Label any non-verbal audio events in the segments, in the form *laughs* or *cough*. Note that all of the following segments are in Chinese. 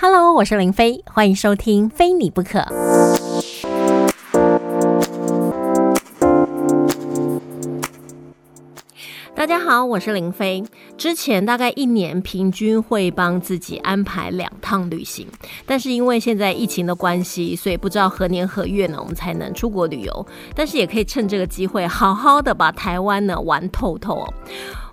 Hello，我是林飞，欢迎收听《非你不可》。大家好，我是林飞。之前大概一年平均会帮自己安排两趟旅行，但是因为现在疫情的关系，所以不知道何年何月呢，我们才能出国旅游。但是也可以趁这个机会，好好的把台湾呢玩透透哦。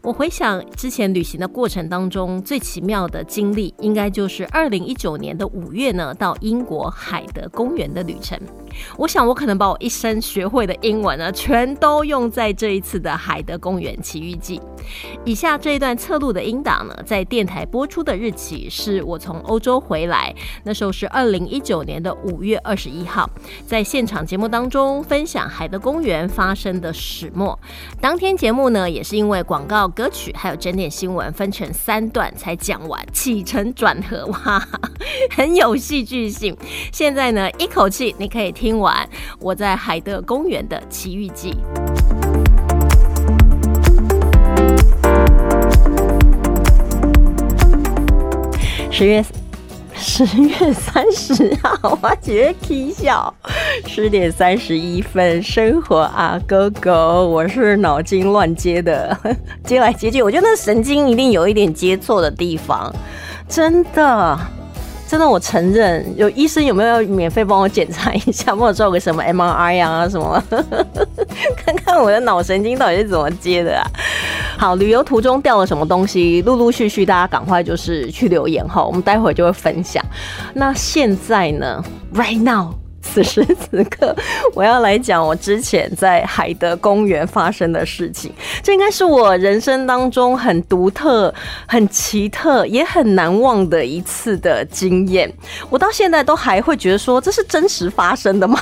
我回想之前旅行的过程当中，最奇妙的经历，应该就是二零一九年的五月呢，到英国海德公园的旅程。我想，我可能把我一生学会的英文呢，全都用在这一次的海德公园奇遇记。以下这一段侧录的音档呢，在电台播出的日期是我从欧洲回来，那时候是二零一九年的五月二十一号，在现场节目当中分享海德公园发生的始末。当天节目呢，也是因为广告、歌曲还有整点新闻分成三段才讲完，起承转合哇，很有戏剧性。现在呢，一口气你可以听完我在海德公园的奇遇记。十月十月三十号，我觉得 K 笑。十点三十一分，生活啊哥哥，我是脑筋乱接的，*laughs* 接来接去，我觉得那神经一定有一点接错的地方，真的。真的，我承认有医生有没有免费帮我检查一下，帮我做个什么 MRI 啊什么，*laughs* 看看我的脑神经到底是怎么接的啊？好，旅游途中掉了什么东西，陆陆续续大家赶快就是去留言哈，我们待会儿就会分享。那现在呢，right now。此时此刻，我要来讲我之前在海德公园发生的事情。这应该是我人生当中很独特、很奇特、也很难忘的一次的经验。我到现在都还会觉得说，这是真实发生的吗？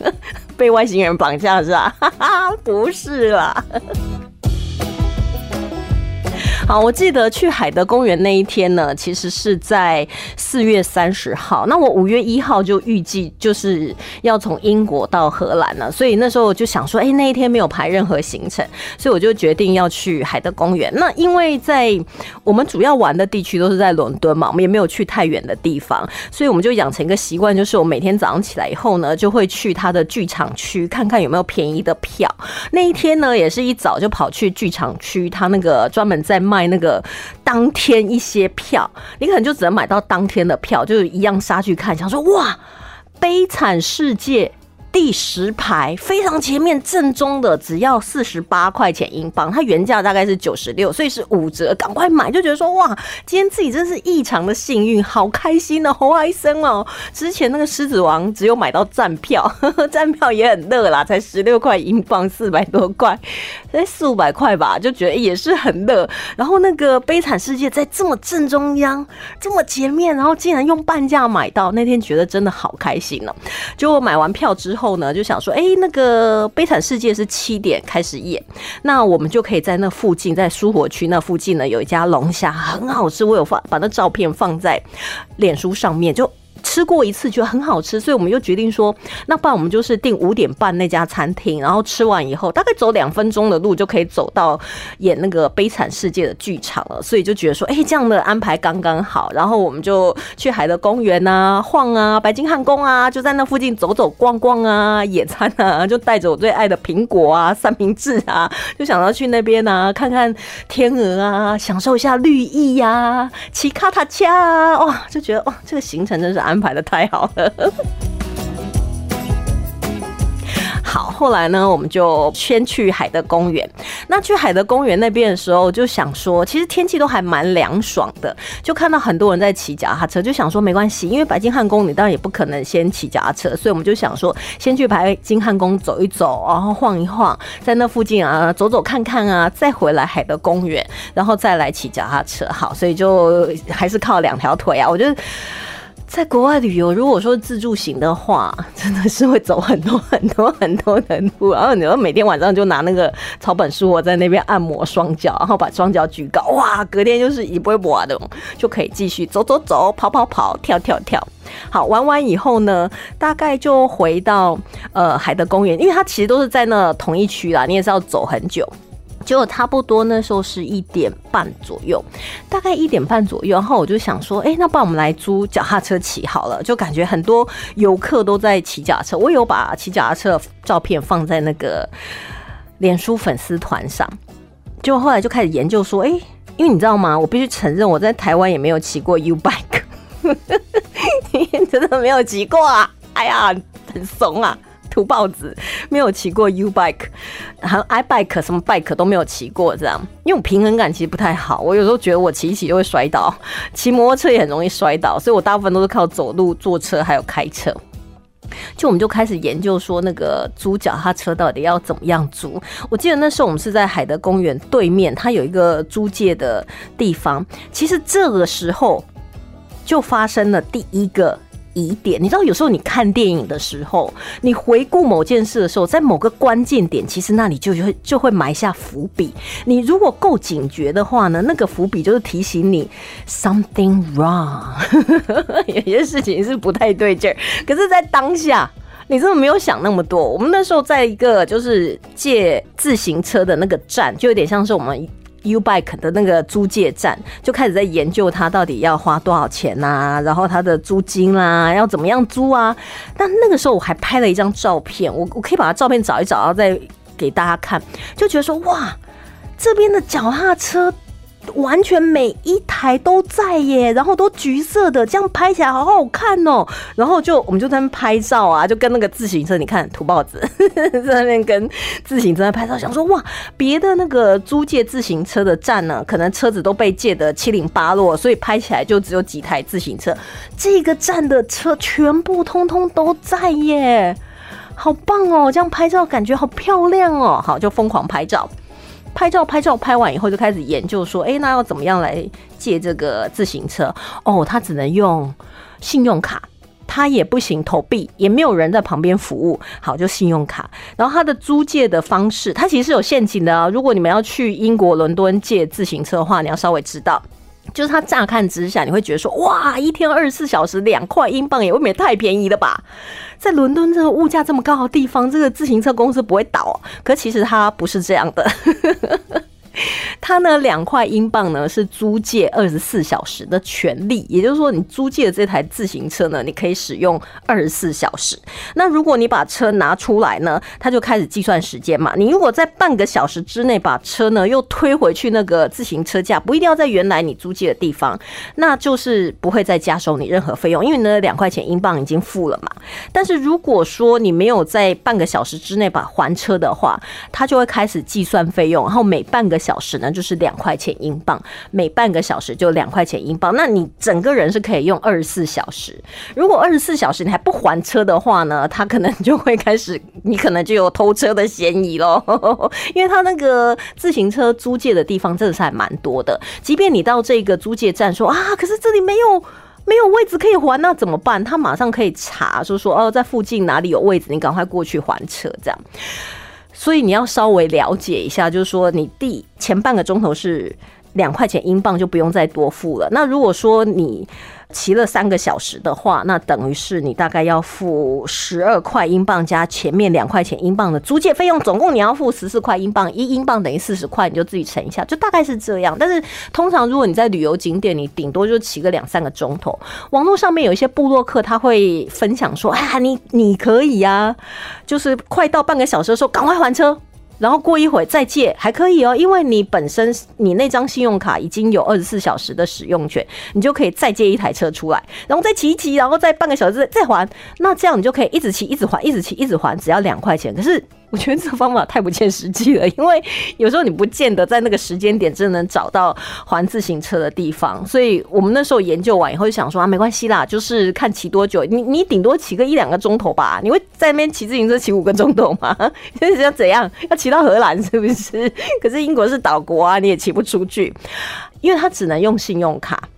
*laughs* 被外星人绑架是吧？*laughs* 不是啦。好，我记得去海德公园那一天呢，其实是在四月三十号。那我五月一号就预计就是要从英国到荷兰了，所以那时候我就想说，哎，那一天没有排任何行程，所以我就决定要去海德公园。那因为在我们主要玩的地区都是在伦敦嘛，我们也没有去太远的地方，所以我们就养成一个习惯，就是我每天早上起来以后呢，就会去它的剧场区看看有没有便宜的票。那一天呢，也是一早就跑去剧场区，他那个专门在。卖那个当天一些票，你可能就只能买到当天的票，就是一样杀去看，想说哇，悲惨世界。第十排非常前面正中的只要四十八块钱英镑，它原价大概是九十六，所以是五折，赶快买就觉得说哇，今天自己真是异常的幸运，好开心哦，好开心哦！之前那个狮子王只有买到站票，*laughs* 站票也很乐啦，才十六块英镑，四百多块，才四五百块吧，就觉得也是很乐。然后那个悲惨世界在这么正中央，这么前面，然后竟然用半价买到，那天觉得真的好开心哦！就我买完票之后。后呢，就想说，哎，那个《悲惨世界》是七点开始演，那我们就可以在那附近，在苏活区那附近呢，有一家龙虾很好吃，我有放把那照片放在脸书上面，就。吃过一次觉得很好吃，所以我们又决定说，那不然我们就是订五点半那家餐厅，然后吃完以后大概走两分钟的路就可以走到演那个《悲惨世界》的剧场了。所以就觉得说，哎，这样的安排刚刚好。然后我们就去海德公园啊晃啊，白金汉宫啊，就在那附近走走逛逛啊，野餐啊，就带着我最爱的苹果啊、三明治啊，就想要去那边啊看看天鹅啊，享受一下绿意呀，骑卡塔恰哇，就觉得哇，这个行程真是安。排的太好了。*laughs* 好，后来呢，我们就先去海德公园。那去海德公园那边的时候，就想说，其实天气都还蛮凉爽的，就看到很多人在骑脚踏车，就想说没关系，因为白金汉宫你当然也不可能先骑脚踏车，所以我们就想说，先去白金汉宫走一走，然后晃一晃，在那附近啊走走看看啊，再回来海德公园，然后再来骑脚踏车。好，所以就还是靠两条腿啊，我觉得。在国外旅游，如果说自助行的话，*laughs* 真的是会走很多很多很多的路，然后你要每天晚上就拿那个草本书我在那边按摩双脚，然后把双脚举高，哇，隔天就是一波一波的，就可以继续走走走，跑跑跑，跳跳跳。好玩完以后呢，大概就回到呃海德公园，因为它其实都是在那同一区啦，你也是要走很久。结果差不多那时候是一点半左右，大概一点半左右，然后我就想说，哎，那不然我们来租脚踏车骑好了。就感觉很多游客都在骑脚踏车，我有把骑脚踏车照片放在那个脸书粉丝团上。就后来就开始研究说，哎，因为你知道吗？我必须承认，我在台湾也没有骑过 U bike，*laughs* 真的没有骑过啊！哎呀，很怂啊！土包子没有骑过 U bike，还有 I bike 什么 bike 都没有骑过，这样，因为我平衡感其实不太好，我有时候觉得我骑一骑就会摔倒，骑摩托车也很容易摔倒，所以我大部分都是靠走路、坐车还有开车。就我们就开始研究说，那个租脚踏车到底要怎么样租？我记得那时候我们是在海德公园对面，它有一个租借的地方。其实这个时候就发生了第一个。疑点，你知道有时候你看电影的时候，你回顾某件事的时候，在某个关键点，其实那里就会就会埋下伏笔。你如果够警觉的话呢，那个伏笔就是提醒你 something wrong，*laughs* 有些事情是不太对劲儿。可是，在当下，你真的没有想那么多。我们那时候在一个就是借自行车的那个站，就有点像是我们。U bike 的那个租借站就开始在研究它到底要花多少钱呐，然后它的租金啦，要怎么样租啊？但那个时候我还拍了一张照片，我我可以把它照片找一找，然后再给大家看，就觉得说哇，这边的脚踏车。完全每一台都在耶，然后都橘色的，这样拍起来好好看哦。然后就我们就在那拍照啊，就跟那个自行车，你看土包子 *laughs* 在那边跟自行车拍照，想说哇，别的那个租借自行车的站呢，可能车子都被借得七零八落，所以拍起来就只有几台自行车。这个站的车全部通通都在耶，好棒哦！这样拍照感觉好漂亮哦。好，就疯狂拍照。拍照拍照拍完以后就开始研究说，哎，那要怎么样来借这个自行车？哦，他只能用信用卡，他也不行投币，也没有人在旁边服务。好，就信用卡。然后他的租借的方式，他其实是有陷阱的啊。如果你们要去英国伦敦借自行车的话，你要稍微知道。就是他乍看之下，你会觉得说，哇，一天二十四小时两块英镑也未免太便宜了吧？在伦敦这个物价这么高的地方，这个自行车公司不会倒。可其实它不是这样的。*laughs* 它呢，两块英镑呢是租借二十四小时的权利，也就是说，你租借的这台自行车呢，你可以使用二十四小时。那如果你把车拿出来呢，它就开始计算时间嘛。你如果在半个小时之内把车呢又推回去那个自行车架，不一定要在原来你租借的地方，那就是不会再加收你任何费用，因为呢两块钱英镑已经付了嘛。但是如果说你没有在半个小时之内把还车的话，它就会开始计算费用，然后每半个小时呢，就是两块钱英镑，每半个小时就两块钱英镑。那你整个人是可以用二十四小时。如果二十四小时你还不还车的话呢，他可能就会开始，你可能就有偷车的嫌疑喽。*laughs* 因为他那个自行车租借的地方真的是还蛮多的。即便你到这个租借站说啊，可是这里没有没有位置可以还，那怎么办？他马上可以查，说说哦，在附近哪里有位置，你赶快过去还车，这样。所以你要稍微了解一下，就是说你第前半个钟头是两块钱英镑，就不用再多付了。那如果说你骑了三个小时的话，那等于是你大概要付十二块英镑加前面两块钱英镑的租借费用，总共你要付十四块英镑，一英镑等于四十块，你就自己乘一下，就大概是这样。但是通常如果你在旅游景点，你顶多就骑个两三个钟头。网络上面有一些部落客他会分享说：“啊，你你可以呀，就是快到半个小时的时候赶快还车。”然后过一会再借还可以哦，因为你本身你那张信用卡已经有二十四小时的使用权，你就可以再借一台车出来，然后再骑一骑，然后再半个小时再还，那这样你就可以一直骑，一直还，一直骑，一直还，只要两块钱。可是。我觉得这个方法太不切实际了，因为有时候你不见得在那个时间点真的能找到还自行车的地方，所以我们那时候研究完以后就想说啊，没关系啦，就是看骑多久，你你顶多骑个一两个钟头吧，你会在那边骑自行车骑五个钟头吗？*laughs* 就是要怎样？要骑到荷兰是不是？*laughs* 可是英国是岛国啊，你也骑不出去，因为它只能用信用卡。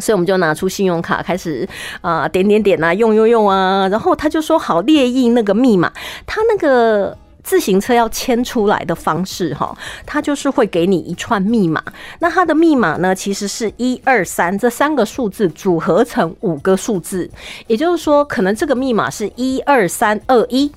所以我们就拿出信用卡开始啊点点点啊用用用啊，然后他就说好列印那个密码，他那个自行车要签出来的方式哈，他就是会给你一串密码，那他的密码呢其实是一二三这三个数字组合成五个数字，也就是说可能这个密码是一二三二一。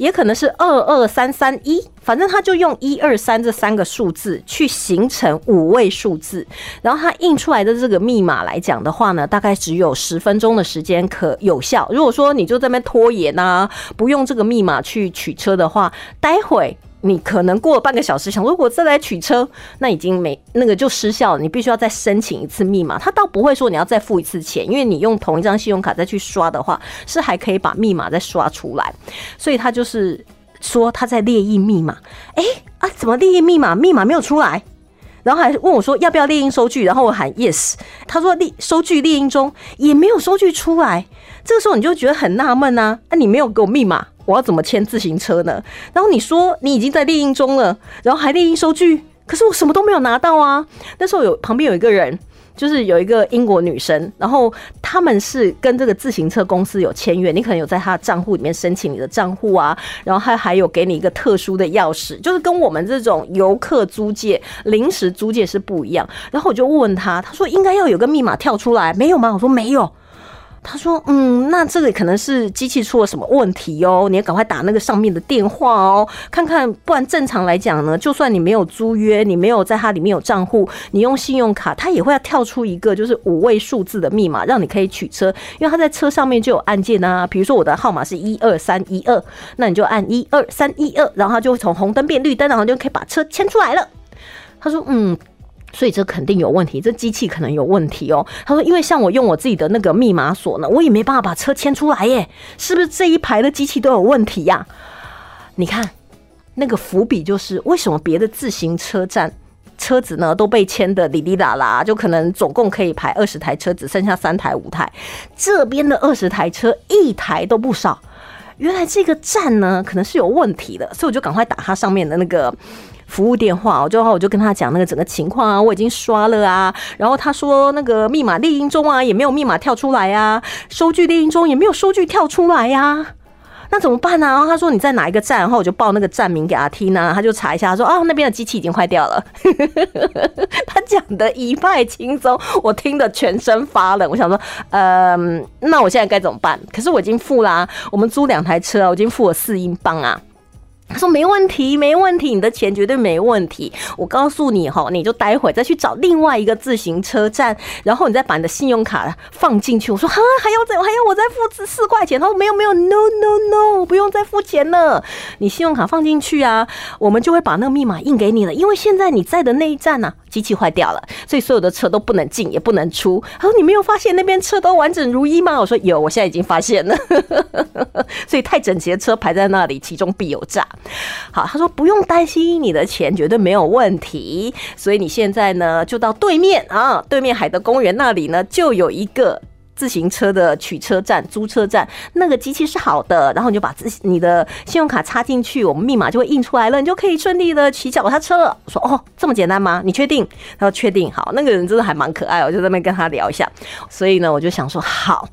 也可能是二二三三一，反正他就用一二三这三个数字去形成五位数字，然后他印出来的这个密码来讲的话呢，大概只有十分钟的时间可有效。如果说你就在那边拖延啊，不用这个密码去取车的话，待会。你可能过了半个小时，想如果再来取车，那已经没那个就失效了。你必须要再申请一次密码，他倒不会说你要再付一次钱，因为你用同一张信用卡再去刷的话，是还可以把密码再刷出来。所以他就是说他在列印密码，哎啊，怎么列印密码？密码没有出来，然后还问我说要不要列印收据，然后我喊 yes，他说列收据列印中也没有收据出来。这个时候你就觉得很纳闷啊，啊，你没有给我密码。我要怎么签自行车呢？然后你说你已经在猎鹰中了，然后还猎鹰收据，可是我什么都没有拿到啊！那时候有旁边有一个人，就是有一个英国女生，然后他们是跟这个自行车公司有签约，你可能有在他的账户里面申请你的账户啊，然后他还有给你一个特殊的钥匙，就是跟我们这种游客租借、临时租借是不一样。然后我就问他，他说应该要有个密码跳出来，没有吗？我说没有。他说：“嗯，那这个可能是机器出了什么问题哦，你要赶快打那个上面的电话哦，看看，不然正常来讲呢，就算你没有租约，你没有在它里面有账户，你用信用卡，它也会要跳出一个就是五位数字的密码，让你可以取车，因为它在车上面就有按键啊，比如说我的号码是一二三一二，那你就按一二三一二，然后它就会从红灯变绿灯，然后就可以把车牵出来了。”他说：“嗯。”所以这肯定有问题，这机器可能有问题哦。他说，因为像我用我自己的那个密码锁呢，我也没办法把车牵出来耶，是不是这一排的机器都有问题呀？你看那个伏笔就是为什么别的自行车站车子呢都被牵的哩哩啦啦，就可能总共可以排二十台车，只剩下三台五台，这边的二十台车一台都不少。原来这个站呢可能是有问题的，所以我就赶快打它上面的那个。服务电话，我就好，我就跟他讲那个整个情况啊，我已经刷了啊，然后他说那个密码列印中啊，也没有密码跳出来呀，收据列印中也没有收据跳出来呀，那怎么办呢？然后他说你在哪一个站，然后我就报那个站名给他听呢，他就查一下，他说啊那边的机器已经坏掉了，*laughs* 他讲的一派轻松，我听得全身发冷，我想说，嗯，那我现在该怎么办？可是我已经付啦，我们租两台车，我已经付了四英镑啊。他说没问题，没问题，你的钱绝对没问题。我告诉你哈，你就待会再去找另外一个自行车站，然后你再把你的信用卡放进去。我说哈，还要再还要我再付四四块钱？他说没有没有，no no no，不用再付钱了。你信用卡放进去啊，我们就会把那个密码印给你了。因为现在你在的那一站呢，机器坏掉了，所以所有的车都不能进，也不能出。他说你没有发现那边车都完整如一吗？我说有，我现在已经发现了。*laughs* 所以太整齐的车排在那里，其中必有诈。好，他说不用担心，你的钱绝对没有问题。所以你现在呢，就到对面啊，对面海德公园那里呢，就有一个自行车的取车站、租车站，那个机器是好的。然后你就把自你的信用卡插进去，我们密码就会印出来了，你就可以顺利的骑脚踏车了。我说哦，这么简单吗？你确定？他说确定。好，那个人真的还蛮可爱，我就在那边跟他聊一下。所以呢，我就想说好，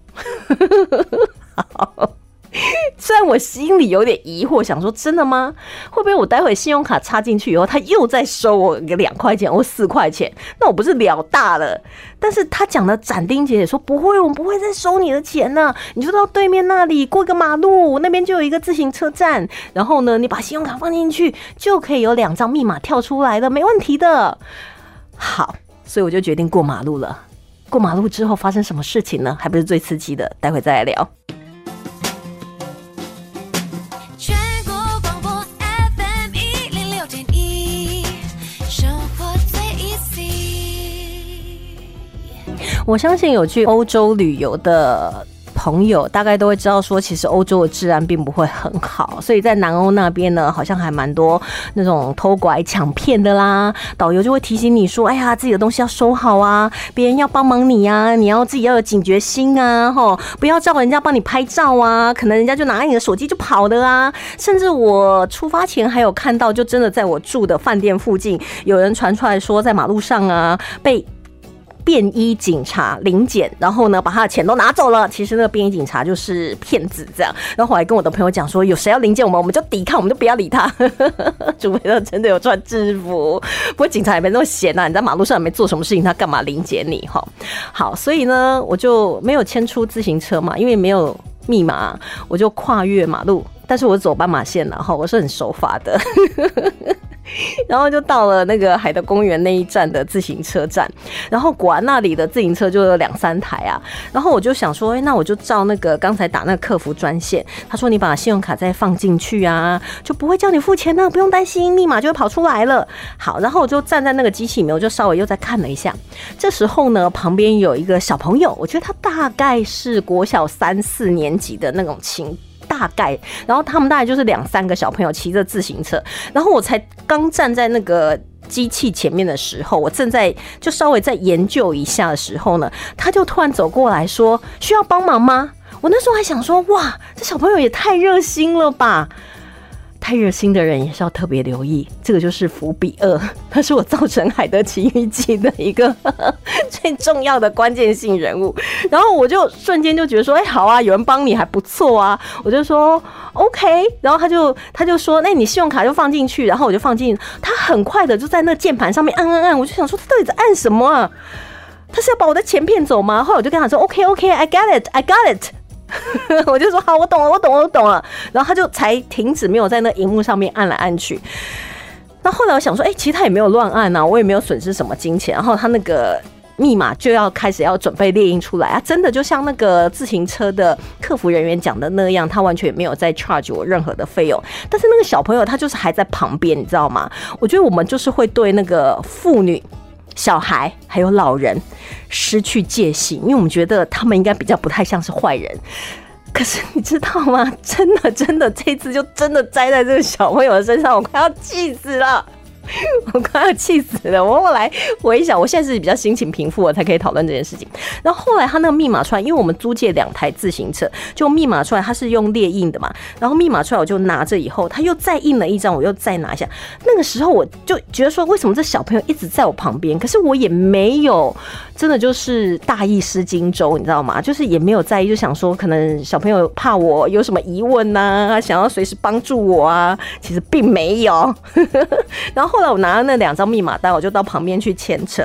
好。*laughs* *laughs* 虽然我心里有点疑惑，想说真的吗？会不会我待会信用卡插进去以后，他又再收我个两块钱或四块钱？那我不是了大了？但是他讲的斩钉截铁说不会，我们不会再收你的钱呢。你就到对面那里过个马路，那边就有一个自行车站，然后呢，你把信用卡放进去，就可以有两张密码跳出来的，没问题的。好，所以我就决定过马路了。过马路之后发生什么事情呢？还不是最刺激的，待会再来聊。我相信有去欧洲旅游的朋友，大概都会知道说，其实欧洲的治安并不会很好，所以在南欧那边呢，好像还蛮多那种偷拐抢骗的啦。导游就会提醒你说：“哎呀，自己的东西要收好啊，别人要帮忙你呀，你要自己要有警觉心啊，吼，不要叫人家帮你拍照啊，可能人家就拿你的手机就跑的啊。”甚至我出发前还有看到，就真的在我住的饭店附近，有人传出来说，在马路上啊被。便衣警察临检，然后呢，把他的钱都拿走了。其实那个便衣警察就是骗子，这样。然后我还跟我的朋友讲说，有谁要临检我们，我们就抵抗，我们就不要理他，除非他真的有穿制服。不过警察也没那么闲呐，你在马路上也没做什么事情，他干嘛临检你？哈，好，所以呢，我就没有牵出自行车嘛，因为没有。密码，我就跨越马路，但是我走斑马线然后我是很守法的。*laughs* 然后就到了那个海德公园那一站的自行车站，然后果然那里的自行车就有两三台啊。然后我就想说，哎，那我就照那个刚才打那个客服专线，他说你把信用卡再放进去啊，就不会叫你付钱呢，不用担心，密码就会跑出来了。好，然后我就站在那个机器里面，我就稍微又再看了一下。这时候呢，旁边有一个小朋友，我觉得他大概是国小三四年级的那种情。大概，然后他们大概就是两三个小朋友骑着自行车，然后我才刚站在那个机器前面的时候，我正在就稍微再研究一下的时候呢，他就突然走过来说：“需要帮忙吗？”我那时候还想说：“哇，这小朋友也太热心了吧！”太热心的人也是要特别留意，这个就是伏笔二，*laughs* 他是我造成《海德奇遇记》的一个 *laughs* 最重要的关键性人物。然后我就瞬间就觉得说，哎，好啊，有人帮你还不错啊，我就说 OK。然后他就他就说，那你信用卡就放进去，然后我就放进，他很快的就在那键盘上面按按按，我就想说他到底在按什么啊？他是要把我的钱骗走吗？后来我就跟他说，OK OK，I got it，I got it。*laughs* 我就说好，我懂了，我懂了，我懂了。然后他就才停止，没有在那荧幕上面按来按去。那后来我想说，哎，其实他也没有乱按呐，我也没有损失什么金钱。然后他那个密码就要开始要准备列印出来啊，真的就像那个自行车的客服人员讲的那样，他完全没有在 charge 我任何的费用。但是那个小朋友他就是还在旁边，你知道吗？我觉得我们就是会对那个妇女。小孩还有老人失去戒心，因为我们觉得他们应该比较不太像是坏人。可是你知道吗？真的真的，这次就真的栽在这个小朋友的身上，我快要气死了。*laughs* 我快要气死了！我后来回想，我现在是比较心情平复，我才可以讨论这件事情。然后后来他那个密码出来，因为我们租借两台自行车，就密码出来，他是用列印的嘛。然后密码出来，我就拿着以后，他又再印了一张，我又再拿一下。那个时候我就觉得说，为什么这小朋友一直在我旁边？可是我也没有真的就是大意失荆州，你知道吗？就是也没有在意，就想说可能小朋友怕我有什么疑问呐，想要随时帮助我啊。其实并没有。*laughs* 然后。后来我拿了那两张密码单，我就到旁边去牵扯。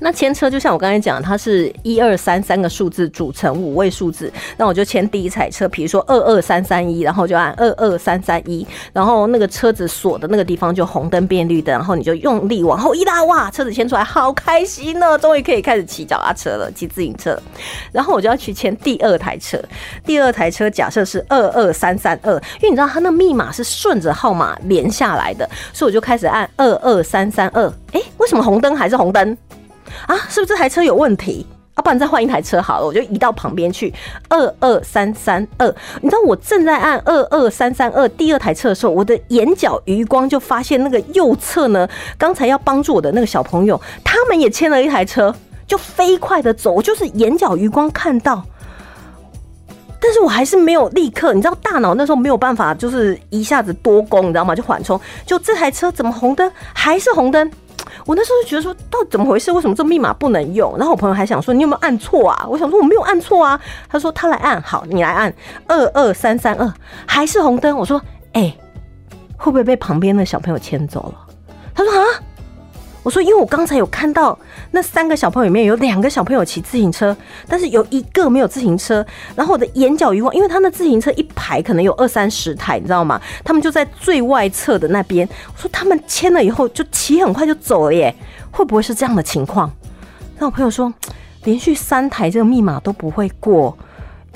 那牵车就像我刚才讲，它是一二三三个数字组成五位数字，那我就牵第一彩车，比如说二二三三一，然后就按二二三三一，然后那个车子锁的那个地方就红灯变绿灯，然后你就用力往后一拉，哇，车子牵出来，好开心呢，终于可以开始骑脚踏车了，骑自行车。然后我就要去牵第二台车，第二台车假设是二二三三二，因为你知道它那密码是顺着号码连下来的，所以我就开始按二二三三二，哎，为什么红灯还是红灯？啊，是不是这台车有问题？要不然再换一台车好了。我就移到旁边去，二二三三二。你知道我正在按二二三三二第二台车的时候，我的眼角余光就发现那个右侧呢，刚才要帮助我的那个小朋友，他们也牵了一台车，就飞快的走。我就是眼角余光看到，但是我还是没有立刻，你知道大脑那时候没有办法，就是一下子多功，你知道吗？就缓冲，就这台车怎么红灯还是红灯？我那时候就觉得说，到底怎么回事？为什么这密码不能用？然后我朋友还想说，你有没有按错啊？我想说我没有按错啊。他说他来按，好，你来按二二三三二，还是红灯。我说，哎，会不会被旁边的小朋友牵走了？他说啊。我说，因为我刚才有看到那三个小朋友里面有两个小朋友骑自行车，但是有一个没有自行车。然后我的眼角余光，因为他那自行车一排可能有二三十台，你知道吗？他们就在最外侧的那边。我说他们签了以后就骑很快就走了耶，会不会是这样的情况？那我朋友说，连续三台这个密码都不会过。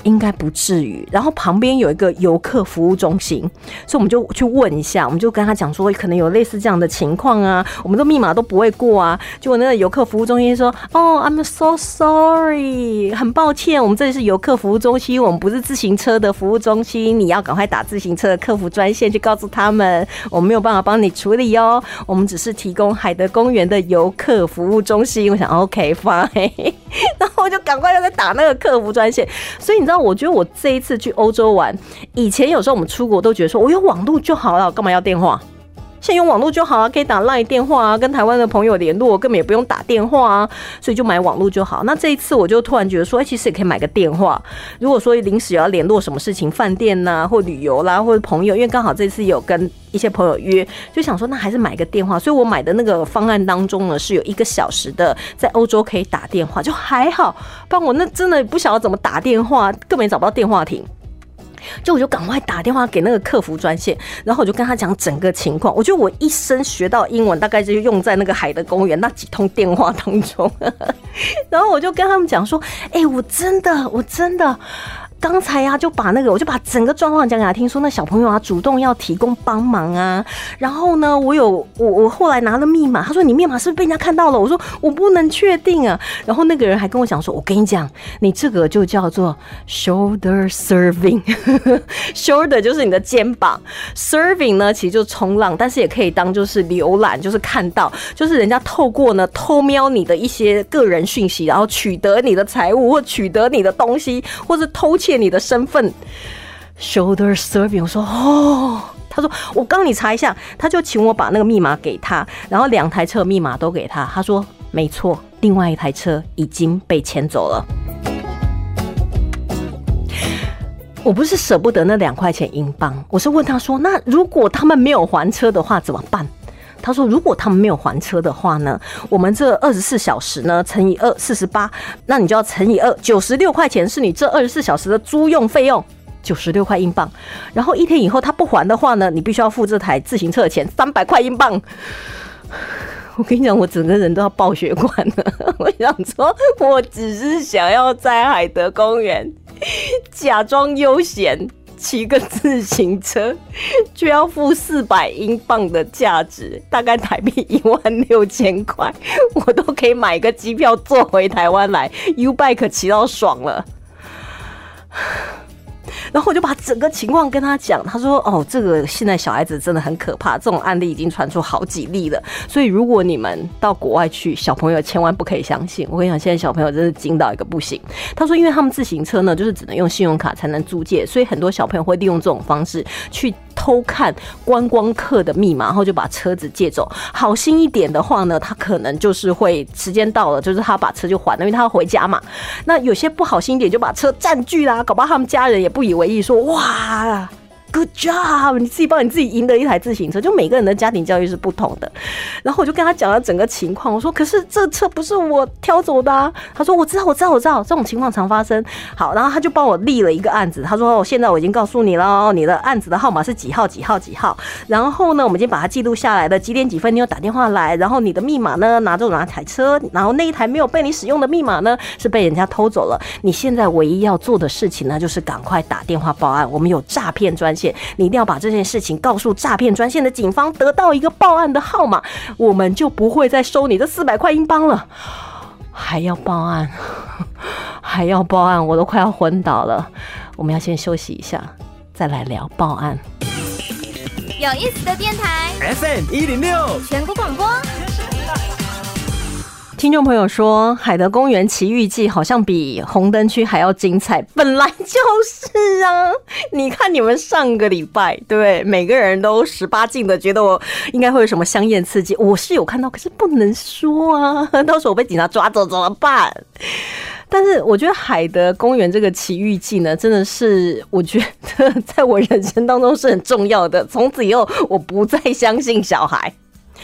应该不至于。然后旁边有一个游客服务中心，所以我们就去问一下，我们就跟他讲说，可能有类似这样的情况啊，我们的密码都不会过啊。结果那个游客服务中心说：“哦，I'm so sorry，很抱歉，我们这里是游客服务中心，我们不是自行车的服务中心，你要赶快打自行车的客服专线去告诉他们，我们没有办法帮你处理哦，我们只是提供海德公园的游客服务中心。”我想，OK fine，然后我就赶快又在打那个客服专线，所以你知道。我觉得我这一次去欧洲玩，以前有时候我们出国都觉得说我有网络就好了，干嘛要电话？现在用网络就好啊，可以打 LINE 电话啊，跟台湾的朋友联络，根本也不用打电话啊，所以就买网络就好。那这一次我就突然觉得说，哎，其实也可以买个电话。如果说临时要联络什么事情，饭店呐，或旅游啦，或者朋友，因为刚好这次有跟一些朋友约，就想说那还是买个电话。所以我买的那个方案当中呢，是有一个小时的在欧洲可以打电话，就还好。不然我那真的不晓得怎么打电话，根本找不到电话亭。就我就赶快打电话给那个客服专线，然后我就跟他讲整个情况。我觉得我一生学到英文，大概就用在那个海德公园那几通电话当中。*laughs* 然后我就跟他们讲说：“哎，我真的，我真的。”刚才呀，就把那个，我就把整个状况讲给他听，说那小朋友啊主动要提供帮忙啊，然后呢，我有我我后来拿了密码，他说你密码是不是被人家看到了？我说我不能确定啊。然后那个人还跟我讲说，我跟你讲，你这个就叫做 shoulder serving，shoulder *laughs* 就是你的肩膀，serving 呢其实就冲浪，但是也可以当就是浏览，就是看到，就是人家透过呢偷瞄你的一些个人讯息，然后取得你的财物或取得你的东西，或者偷窃。借你的身份，shoulder serving。我说哦，他说我刚你查一下，他就请我把那个密码给他，然后两台车密码都给他。他说没错，另外一台车已经被牵走了。我不是舍不得那两块钱英镑，我是问他说，那如果他们没有还车的话怎么办？他说：“如果他们没有还车的话呢，我们这二十四小时呢乘以二四十八，那你就要乘以二九十六块钱是你这二十四小时的租用费用，九十六块英镑。然后一天以后他不还的话呢，你必须要付这台自行车的钱三百块英镑。我跟你讲，我整个人都要爆血管了。*laughs* 我想说，我只是想要在海德公园假装悠闲。”骑个自行车，*laughs* 就要付四百英镑的价值，大概台币一万六千块，我都可以买个机票坐回台湾来，U bike 骑到爽了。然后我就把整个情况跟他讲，他说：“哦，这个现在小孩子真的很可怕，这种案例已经传出好几例了。所以如果你们到国外去，小朋友千万不可以相信。我跟你讲，现在小朋友真是惊到一个不行。他说，因为他们自行车呢，就是只能用信用卡才能租借，所以很多小朋友会利用这种方式去。”偷看观光客的密码，然后就把车子借走。好心一点的话呢，他可能就是会时间到了，就是他把车就还了，因为他要回家嘛。那有些不好心一点，就把车占据啦，搞不好他们家人也不以为意，说哇。Good job！你自己帮你自己赢得一台自行车，就每个人的家庭教育是不同的。然后我就跟他讲了整个情况，我说：“可是这车不是我挑走的。”啊。他说：“我知道，我知道，我知道，这种情况常发生。”好，然后他就帮我立了一个案子。他说：“现在我已经告诉你了，你的案子的号码是几号几号几号。然后呢，我们已经把它记录下来了。几点几分你有打电话来？然后你的密码呢？拿着哪台车？然后那一台没有被你使用的密码呢？是被人家偷走了。你现在唯一要做的事情呢，就是赶快打电话报案。我们有诈骗专。”你一定要把这件事情告诉诈骗专线的警方，得到一个报案的号码，我们就不会再收你这四百块英镑了。还要报案，*laughs* 还要报案，我都快要昏倒了。我们要先休息一下，再来聊报案。有意思的电台，FM 一零六，全国广播。听众朋友说，海德公园奇遇记好像比红灯区还要精彩。本来就是啊，你看你们上个礼拜，对每个人都十八禁的，觉得我应该会有什么香艳刺激。我是有看到，可是不能说啊，到时候我被警察抓走怎么办？但是我觉得海德公园这个奇遇记呢，真的是我觉得在我人生当中是很重要的。从此以后，我不再相信小孩。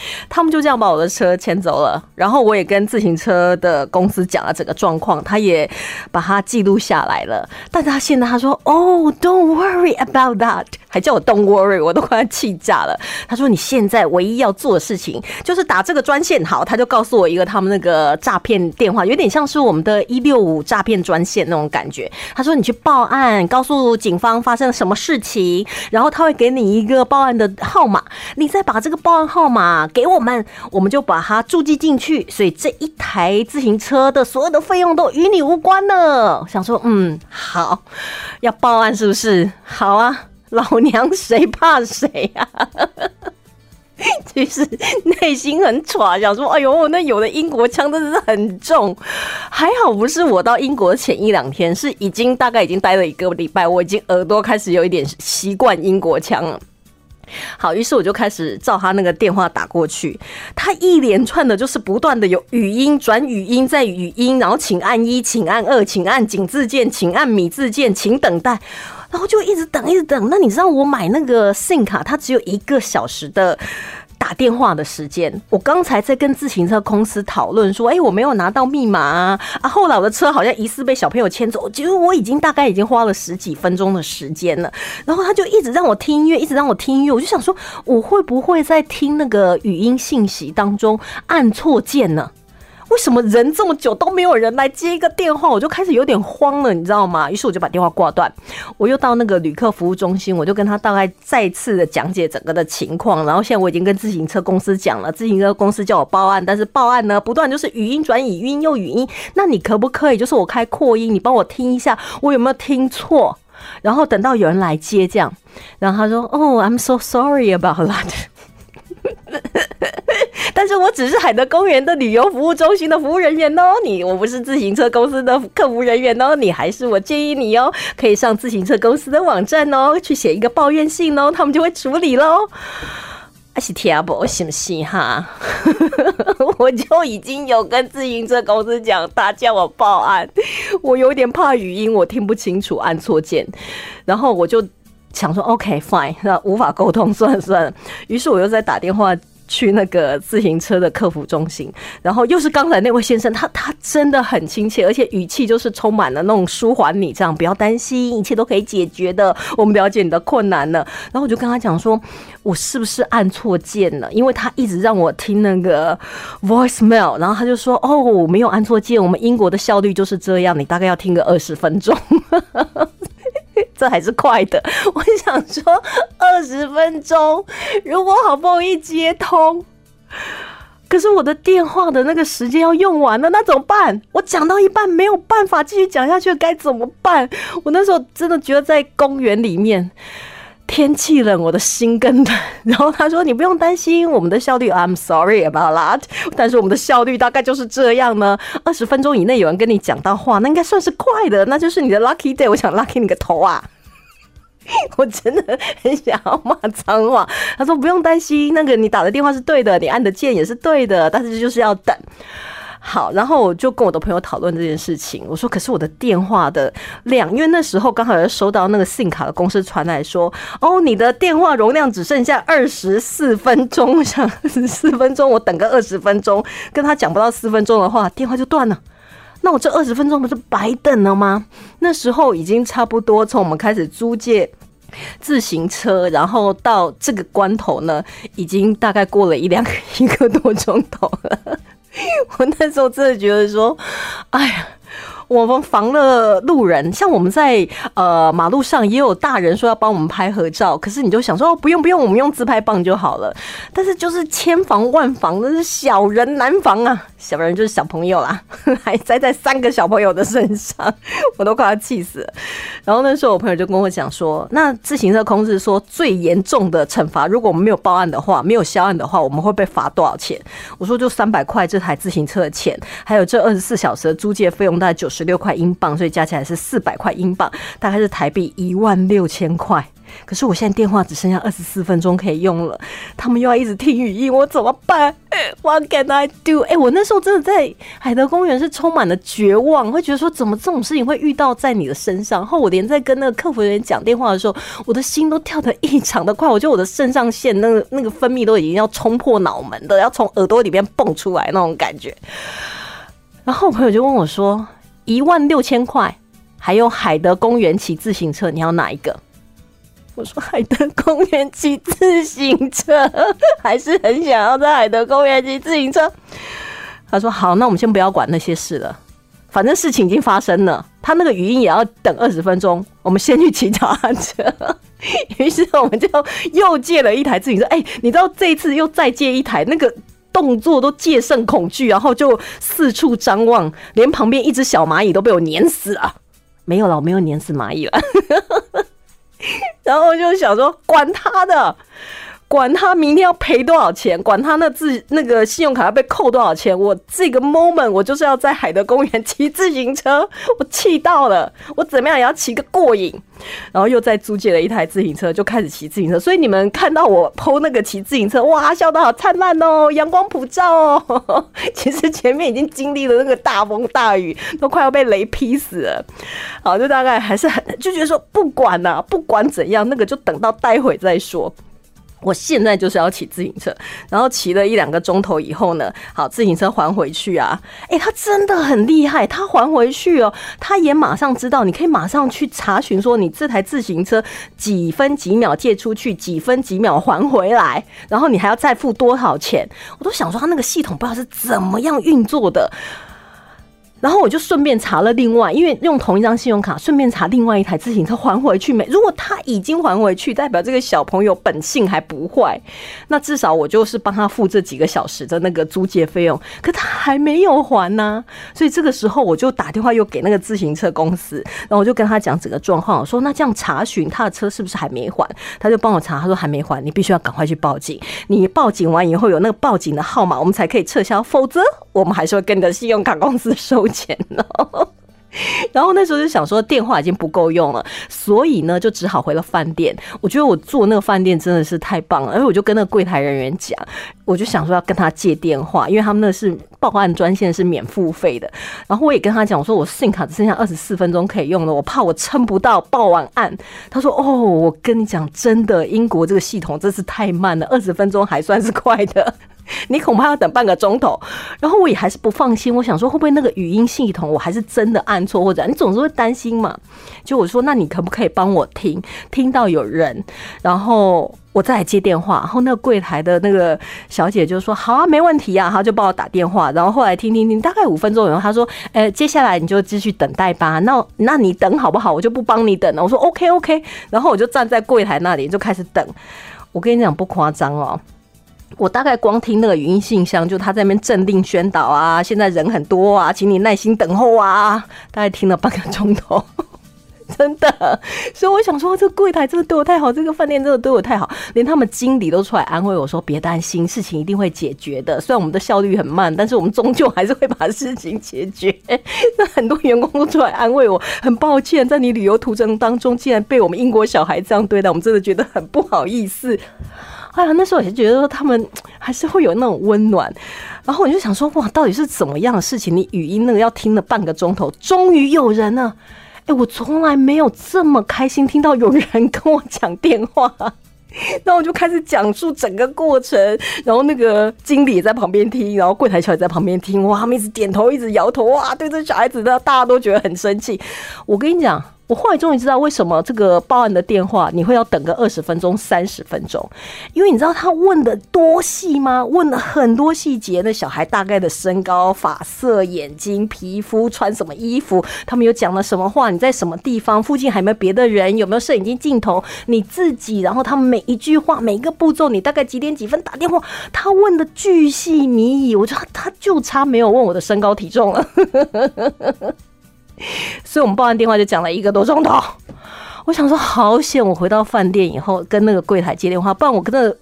*laughs* 他们就这样把我的车牵走了，然后我也跟自行车的公司讲了整个状况，他也把它记录下来了。但他现在他说：“哦，Don't worry about that。”还叫我 Don't worry，我都快要气炸了。他说：“你现在唯一要做的事情就是打这个专线。”好，他就告诉我一个他们那个诈骗电话，有点像是我们的一六五诈骗专线那种感觉。他说：“你去报案，告诉警方发生了什么事情，然后他会给你一个报案的号码，你再把这个报案号码给我们，我们就把它注记进去。所以这一台自行车的所有的费用都与你无关了。”想说：“嗯，好，要报案是不是？好啊。”老娘谁怕谁呀？*laughs* 其实内心很喘，想说：“哎呦，那有的英国腔真的是很重。”还好不是我到英国前一两天，是已经大概已经待了一个礼拜，我已经耳朵开始有一点习惯英国腔了。好，于是我就开始照他那个电话打过去，他一连串的就是不断的有语音转语音再语音，然后请按一，请按二，请按井字键，请按米字键，请等待，然后就一直等，一直等。那你知道我买那个 SIM 卡，它只有一个小时的。打电话的时间，我刚才在跟自行车公司讨论说，哎，我没有拿到密码啊，啊，后来我的车好像疑似被小朋友牵走，其实我已经大概已经花了十几分钟的时间了，然后他就一直让我听音乐，一直让我听音乐，我就想说，我会不会在听那个语音信息当中按错键呢？为什么人这么久都没有人来接一个电话？我就开始有点慌了，你知道吗？于是我就把电话挂断，我又到那个旅客服务中心，我就跟他大概再次的讲解整个的情况。然后现在我已经跟自行车公司讲了，自行车公司叫我报案，但是报案呢不断就是语音转语音又语音。那你可不可以就是我开扩音，你帮我听一下我有没有听错？然后等到有人来接这样，然后他说：“哦，I'm so sorry about that。”我只是海德公园的旅游服务中心的服务人员哦，你我不是自行车公司的客服人员哦，你还是我建议你哦，可以上自行车公司的网站哦，去写一个抱怨信哦，他们就会处理喽。还是听不信不信哈？我就已经有跟自行车公司讲，他叫我报案，我有点怕语音，我听不清楚，按错键，然后我就。想说 OK fine，那无法沟通算了算了。于是我又在打电话去那个自行车的客服中心，然后又是刚才那位先生，他他真的很亲切，而且语气就是充满了那种舒缓你，这样不要担心，一切都可以解决的。我们了解你的困难了。然后我就跟他讲说，我是不是按错键了？因为他一直让我听那个 voicemail，然后他就说哦，没有按错键，我们英国的效率就是这样，你大概要听个二十分钟。*laughs* 这还是快的，我想说二十分钟，如果好不容易接通，可是我的电话的那个时间要用完了，那怎么办？我讲到一半没有办法继续讲下去，该怎么办？我那时候真的觉得在公园里面。天气冷，我的心更冷。*laughs* 然后他说：“你不用担心，我们的效率，I'm sorry about that。*laughs* 但是我们的效率大概就是这样呢。二十分钟以内有人跟你讲到话，那应该算是快的，那就是你的 lucky day。我想 lucky 你个头啊！*laughs* 我真的很想要骂脏话。他说不用担心，那个你打的电话是对的，你按的键也是对的，但是就是要等。”好，然后我就跟我的朋友讨论这件事情。我说：“可是我的电话的量，因为那时候刚好有收到那个信卡的公司传来说，哦，你的电话容量只剩下二十四分钟，我想四分钟，我等个二十分钟，跟他讲不到四分钟的话，电话就断了。那我这二十分钟不是白等了吗？那时候已经差不多从我们开始租借自行车，然后到这个关头呢，已经大概过了一两 *laughs* 一个多钟头了。” *laughs* 我那时候真的觉得说，哎呀。*laughs* 我们防了路人，像我们在呃马路上也有大人说要帮我们拍合照，可是你就想说哦不用不用，我们用自拍棒就好了。但是就是千防万防，那是小人难防啊！小人就是小朋友啦，*laughs* 还栽在三个小朋友的身上，我都快要气死了。然后那时候我朋友就跟我讲说，那自行车控制说最严重的惩罚，如果我们没有报案的话，没有销案的话，我们会被罚多少钱？我说就三百块这台自行车的钱，还有这二十四小时的租借费用，大概九十。六块英镑，所以加起来是四百块英镑，大概是台币一万六千块。可是我现在电话只剩下二十四分钟可以用了，他们又要一直听语音，我怎么办？What can I do？哎，我那时候真的在海德公园是充满了绝望，会觉得说怎么这种事情会遇到在你的身上？然后我连在跟那个客服人员讲电话的时候，我的心都跳得异常的快，我觉得我的肾上腺那个那个分泌都已经要冲破脑门的，要从耳朵里边蹦出来那种感觉。然后我朋友就问我说。一万六千块，还有海德公园骑自行车，你要哪一个？我说海德公园骑自行车，*laughs* 还是很想要在海德公园骑自行车。他说好，那我们先不要管那些事了，反正事情已经发生了。他那个语音也要等二十分钟，我们先去骑脚踏车。*laughs* 于是我们就又借了一台自行车。哎，你知道这一次又再借一台那个。动作都戒慎恐惧，然后就四处张望，连旁边一只小蚂蚁都被我碾死啊。没有了，我没有碾死蚂蚁了。*laughs* 然后就想说，管他的，管他明天要赔多少钱，管他那自那个信用卡要被扣多少钱，我这个 moment 我就是要在海德公园骑自行车，我气到了，我怎么样也要骑个过瘾。然后又再租借了一台自行车，就开始骑自行车。所以你们看到我剖那个骑自行车，哇，笑得好灿烂哦，阳光普照哦。其实前面已经经历了那个大风大雨，都快要被雷劈死了。好，就大概还是很就觉得说，不管呐，不管怎样，那个就等到待会再说。我现在就是要骑自行车，然后骑了一两个钟头以后呢，好，自行车还回去啊！哎，他真的很厉害，他还回去哦，他也马上知道，你可以马上去查询说你这台自行车几分几秒借出去，几分几秒还回来，然后你还要再付多少钱？我都想说他那个系统不知道是怎么样运作的。然后我就顺便查了另外，因为用同一张信用卡，顺便查另外一台自行车还回去没？如果他已经还回去，代表这个小朋友本性还不坏，那至少我就是帮他付这几个小时的那个租借费用。可他还没有还呢，所以这个时候我就打电话又给那个自行车公司，然后我就跟他讲整个状况，我说那这样查询他的车是不是还没还？他就帮我查，他说还没还，你必须要赶快去报警。你报警完以后有那个报警的号码，我们才可以撤销，否则我们还是会跟你的信用卡公司收。钱了，*laughs* 然后那时候就想说电话已经不够用了，所以呢就只好回了饭店。我觉得我住那个饭店真的是太棒了，而且我就跟那个柜台人员讲，我就想说要跟他借电话，因为他们那是报案专线是免付费的。然后我也跟他讲，我说我信卡只剩下二十四分钟可以用了，我怕我撑不到报完案。他说：“哦，我跟你讲，真的，英国这个系统真是太慢了，二十分钟还算是快的。” *laughs* 你恐怕要等半个钟头，然后我也还是不放心，我想说会不会那个语音系统我还是真的按错或者你总是会担心嘛？就我说那你可不可以帮我听听到有人，然后我再来接电话，然后那个柜台的那个小姐就说好啊，没问题啊，她就帮我打电话，然后后来听听听，大概五分钟以后，她说，哎，接下来你就继续等待吧，那那你等好不好？我就不帮你等了，我说 OK OK，然后我就站在柜台那里就开始等，我跟你讲不夸张哦。我大概光听那个语音信箱，就他在那边镇定宣导啊，现在人很多啊，请你耐心等候啊，大概听了半个钟头，*laughs* 真的。所以我想说，这柜台真的对我太好，这个饭店真的对我太好，连他们经理都出来安慰我说：“别担心，事情一定会解决的。虽然我们的效率很慢，但是我们终究还是会把事情解决。*laughs* ”那很多员工都出来安慰我，很抱歉，在你旅游途中当中，竟然被我们英国小孩这样对待，我们真的觉得很不好意思。哎呀，那时候我就觉得说他们还是会有那种温暖，然后我就想说哇，到底是怎么样的事情？你语音那个要听了半个钟头，终于有人了。哎，我从来没有这么开心听到有人跟我讲电话。*laughs* 那我就开始讲述整个过程，然后那个经理也在旁边听，然后柜台小姐在旁边听，哇，他们一直点头，一直摇头，哇，对这小孩子的大家都觉得很生气。我跟你讲。我后来终于知道为什么这个报案的电话你会要等个二十分钟、三十分钟，因为你知道他问的多细吗？问了很多细节，那小孩大概的身高、发色、眼睛、皮肤、穿什么衣服，他们有讲了什么话？你在什么地方？附近还有没有别的人？有没有摄影机镜头？你自己，然后他每一句话、每一个步骤，你大概几点几分打电话？他问的巨细靡遗，我觉得他就差没有问我的身高体重了。*laughs* *laughs* 所以我们报完电话就讲了一个多钟头，我想说好险，我回到饭店以后跟那个柜台接电话，不然我跟那。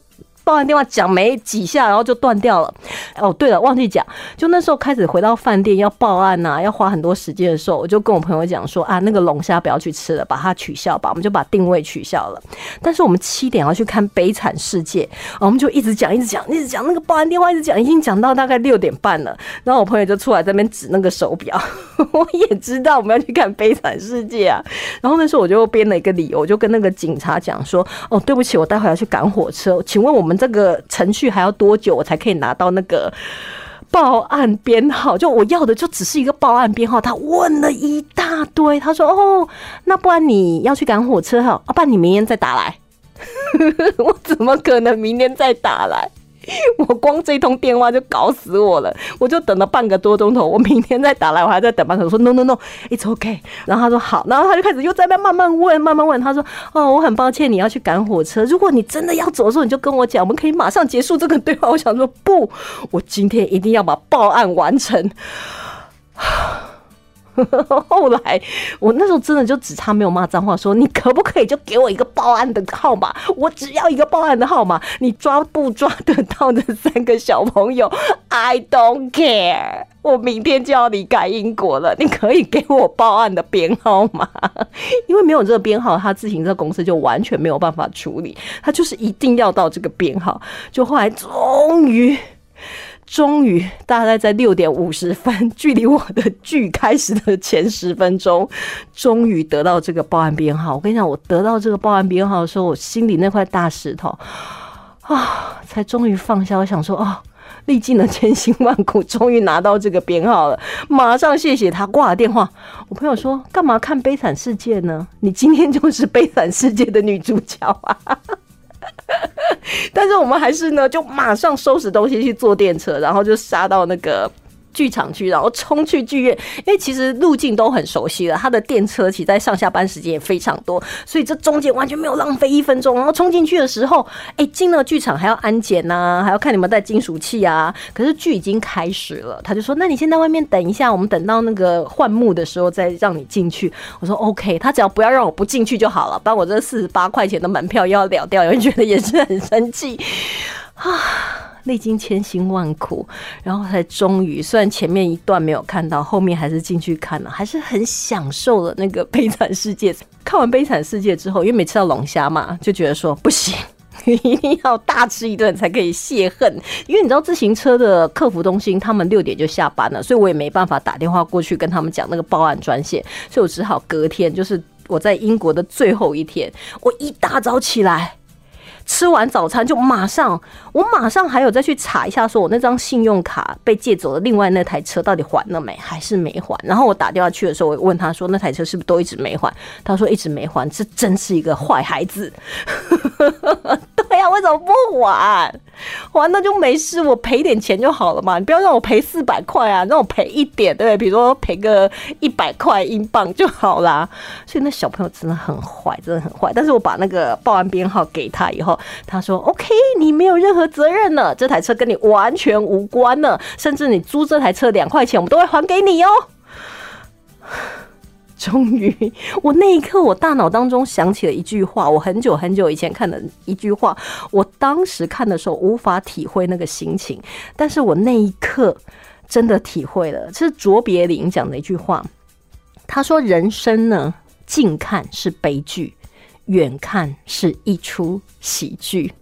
报案电话讲没几下，然后就断掉了。哦，对了，忘记讲，就那时候开始回到饭店要报案呐，要花很多时间的时候，我就跟我朋友讲说啊，那个龙虾不要去吃了，把它取消吧，我们就把定位取消了。但是我们七点要去看《悲惨世界》，我们就一直讲，一直讲，一直讲那个报案电话，一直讲，已经讲到大概六点半了。然后我朋友就出来在那边指那个手表，*laughs* 我也知道我们要去看《悲惨世界》啊。然后那时候我就编了一个理由，我就跟那个警察讲说，哦，对不起，我待会要去赶火车，请问我们。这个程序还要多久我才可以拿到那个报案编号？就我要的就只是一个报案编号。他问了一大堆，他说：“哦，那不然你要去赶火车哈？啊，不然你明天再打来。*laughs* ”我怎么可能明天再打来？*laughs* 我光这通电话就搞死我了，我就等了半个多钟头。我明天再打来，我还在等半个。我说 no no no，it's OK。然后他说好，然后他就开始又在那慢慢问，慢慢问。他说哦，我很抱歉，你要去赶火车。如果你真的要走的时候，你就跟我讲，我们可以马上结束这个对话。我想说不，我今天一定要把报案完成。*laughs* 后来我那时候真的就只差没有骂脏话，说你可不可以就给我一个报案的号码？我只要一个报案的号码，你抓不抓得到这三个小朋友？I don't care，我明天就要离开英国了，你可以给我报案的编号吗？因为没有这个编号，他自行车公司就完全没有办法处理，他就是一定要到这个编号。就后来终于。终于，大概在六点五十分，距离我的剧开始的前十分钟，终于得到这个报案编号。我跟你讲，我得到这个报案编号的时候，我心里那块大石头啊，才终于放下。我想说，哦，历尽了千辛万苦，终于拿到这个编号了，马上谢谢他挂了电话。我朋友说，干嘛看《悲惨世界》呢？你今天就是《悲惨世界》的女主角啊！*laughs* 但是我们还是呢，就马上收拾东西去坐电车，然后就杀到那个。剧场去，然后冲去剧院，因为其实路径都很熟悉了。他的电车其实在上下班时间也非常多，所以这中间完全没有浪费一分钟。然后冲进去的时候，哎，进了剧场还要安检呐，还要看你们带金属器啊。可是剧已经开始了，他就说：“那你先在外面等一下，我们等到那个换幕的时候再让你进去。”我说：“OK。”他只要不要让我不进去就好了，不然我这四十八块钱的门票要了掉，有人觉得也是很生气啊。历经千辛万苦，然后才终于，虽然前面一段没有看到，后面还是进去看了，还是很享受了那个悲惨世界。看完悲惨世界之后，因为没吃到龙虾嘛，就觉得说不行，一定要大吃一顿才可以泄恨。因为你知道自行车的客服中心，他们六点就下班了，所以我也没办法打电话过去跟他们讲那个报案专线，所以我只好隔天，就是我在英国的最后一天，我一大早起来。吃完早餐就马上，我马上还有再去查一下，说我那张信用卡被借走了，另外那台车到底还了没，还是没还？然后我打电话去的时候，我问他说，那台车是不是都一直没还？他说一直没还，这真是一个坏孩子。对呀，为什么不还？还那就没事，我赔点钱就好了嘛，你不要让我赔四百块啊，让我赔一点，对不对？比如说赔个一百块英镑就好啦。所以那小朋友真的很坏，真的很坏。但是我把那个报案编号给他以后他说：“OK，你没有任何责任了，这台车跟你完全无关了，甚至你租这台车两块钱，我们都会还给你哦。”终于，我那一刻，我大脑当中想起了一句话，我很久很久以前看的一句话，我当时看的时候无法体会那个心情，但是我那一刻真的体会了，这是卓别林讲的一句话。他说：“人生呢，近看是悲剧。”远看是一出喜剧。